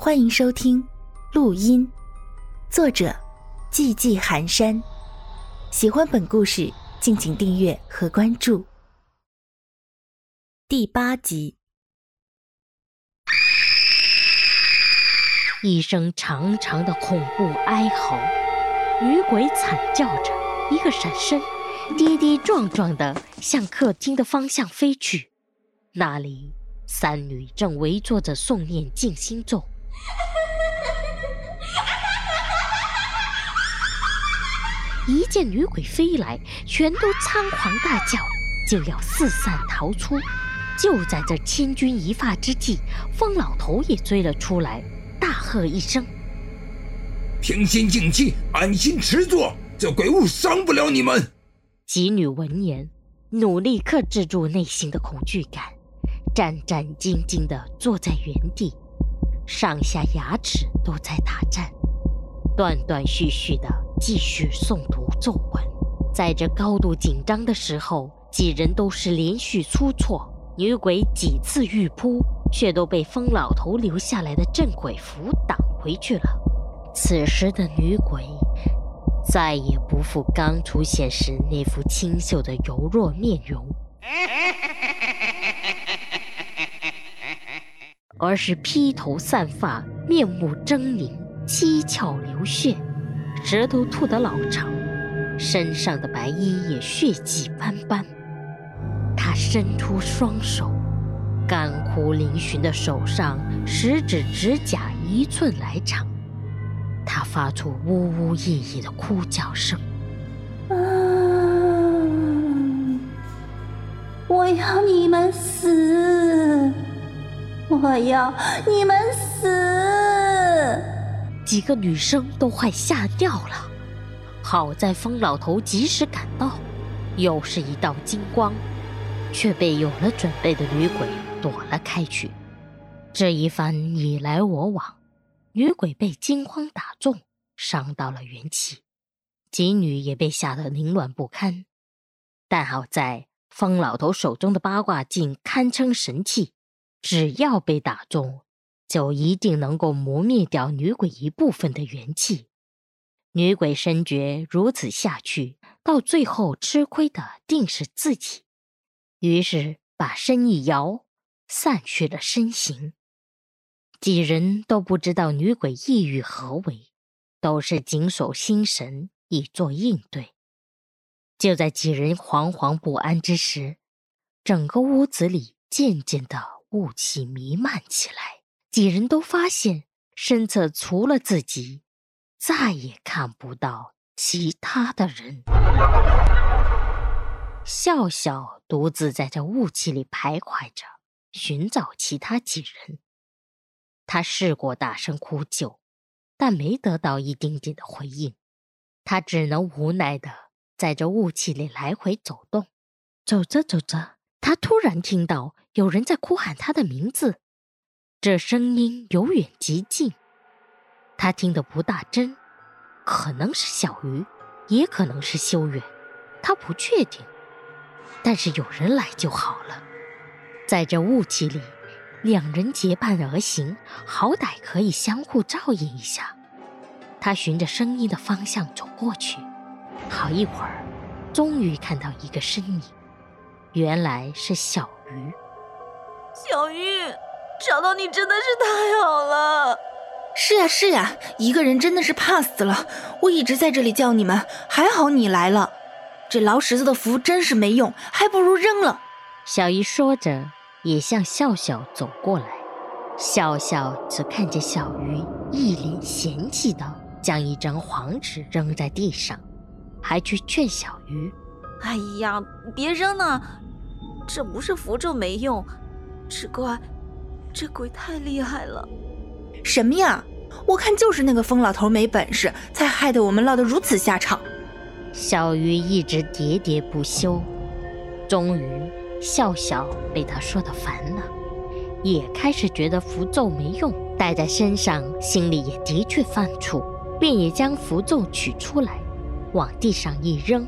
欢迎收听录音，作者寂寂寒山。喜欢本故事，敬请订阅和关注。第八集，一声长长的恐怖哀嚎，女鬼惨叫着，一个闪身，跌跌撞撞的向客厅的方向飞去。那里，三女正围坐着诵念静心咒。一见女鬼飞来，全都仓皇大叫，就要四散逃出。就在这千钧一发之际，疯老头也追了出来，大喝一声：“平心静气，安心持坐，这鬼物伤不了你们。”几女闻言，努力克制住内心的恐惧感，战战兢兢地坐在原地，上下牙齿都在打颤，断断续续地继续诵读咒文。在这高度紧张的时候，几人都是连续出错。女鬼几次欲扑，却都被疯老头留下来的镇鬼符挡回去了。此时的女鬼再也不复刚出现时那副清秀的柔弱面容，而是披头散发、面目狰狞、七窍流血，舌头吐得老长，身上的白衣也血迹斑斑。他伸出双手，干枯嶙峋的手上，食指指甲一寸来长。他发出呜呜咽咽的哭叫声：“啊！我要你们死！我要你们死！”几个女生都快吓掉了。好在疯老头及时赶到，又是一道金光。却被有了准备的女鬼躲了开去。这一番你来我往，女鬼被惊慌打中，伤到了元气；几女也被吓得凌乱不堪。但好在疯老头手中的八卦镜堪称神器，只要被打中，就一定能够磨灭掉女鬼一部分的元气。女鬼深觉如此下去，到最后吃亏的定是自己。于是把身一摇，散去了身形。几人都不知道女鬼意欲何为，都是紧守心神以作应对。就在几人惶惶不安之时，整个屋子里渐渐的雾气弥漫起来。几人都发现身侧除了自己，再也看不到其他的人。笑笑独自在这雾气里徘徊着，寻找其他几人。他试过大声呼救，但没得到一丁点的回应。他只能无奈的在这雾气里来回走动。走着走着，他突然听到有人在哭喊他的名字，这声音由远及近。他听得不大真，可能是小鱼，也可能是修远，他不确定。但是有人来就好了，在这雾气里，两人结伴而行，好歹可以相互照应一下。他循着声音的方向走过去，好一会儿，终于看到一个身影，原来是小鱼。小鱼，找到你真的是太好了。是呀是呀，一个人真的是怕死了。我一直在这里叫你们，还好你来了。这劳什子的符真是没用，还不如扔了。小鱼说着，也向笑笑走过来。笑笑只看见小鱼一脸嫌弃的将一张黄纸扔在地上，还去劝小鱼：“哎呀，别扔了，这不是符咒没用，只怪这鬼太厉害了。”什么呀？我看就是那个疯老头没本事，才害得我们落得如此下场。小鱼一直喋喋不休，终于笑笑被他说的烦了，也开始觉得符咒没用，带在身上，心里也的确犯怵，便也将符咒取出来，往地上一扔。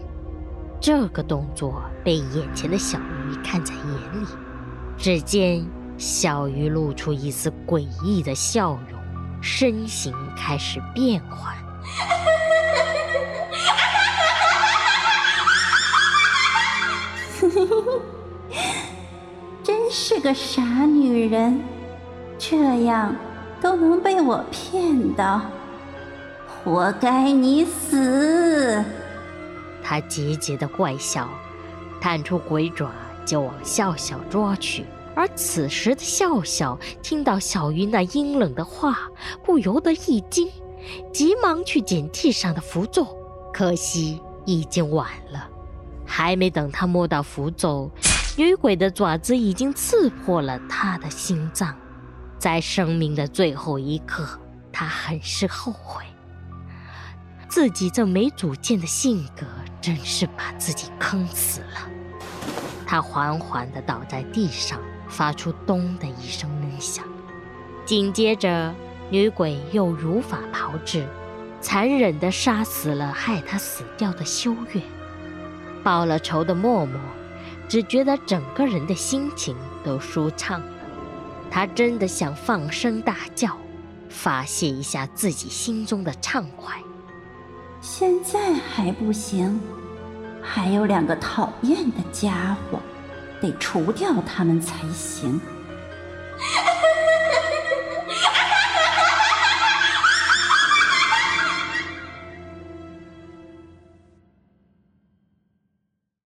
这个动作被眼前的小鱼看在眼里，只见小鱼露出一丝诡异的笑容，身形开始变换。真是个傻女人，这样都能被我骗到，活该你死！他桀桀的怪笑，探出鬼爪就往笑笑抓去。而此时的笑笑听到小鱼那阴冷的话，不由得一惊，急忙去捡地上的符咒，可惜已经晚了。还没等他摸到符咒，女鬼的爪子已经刺破了他的心脏。在生命的最后一刻，他很是后悔，自己这没主见的性格真是把自己坑死了。他缓缓地倒在地上。发出“咚”的一声闷响，紧接着，女鬼又如法炮制，残忍地杀死了害她死掉的修月。报了仇的默默，只觉得整个人的心情都舒畅了。他真的想放声大叫，发泄一下自己心中的畅快。现在还不行，还有两个讨厌的家伙。得除掉他们才行。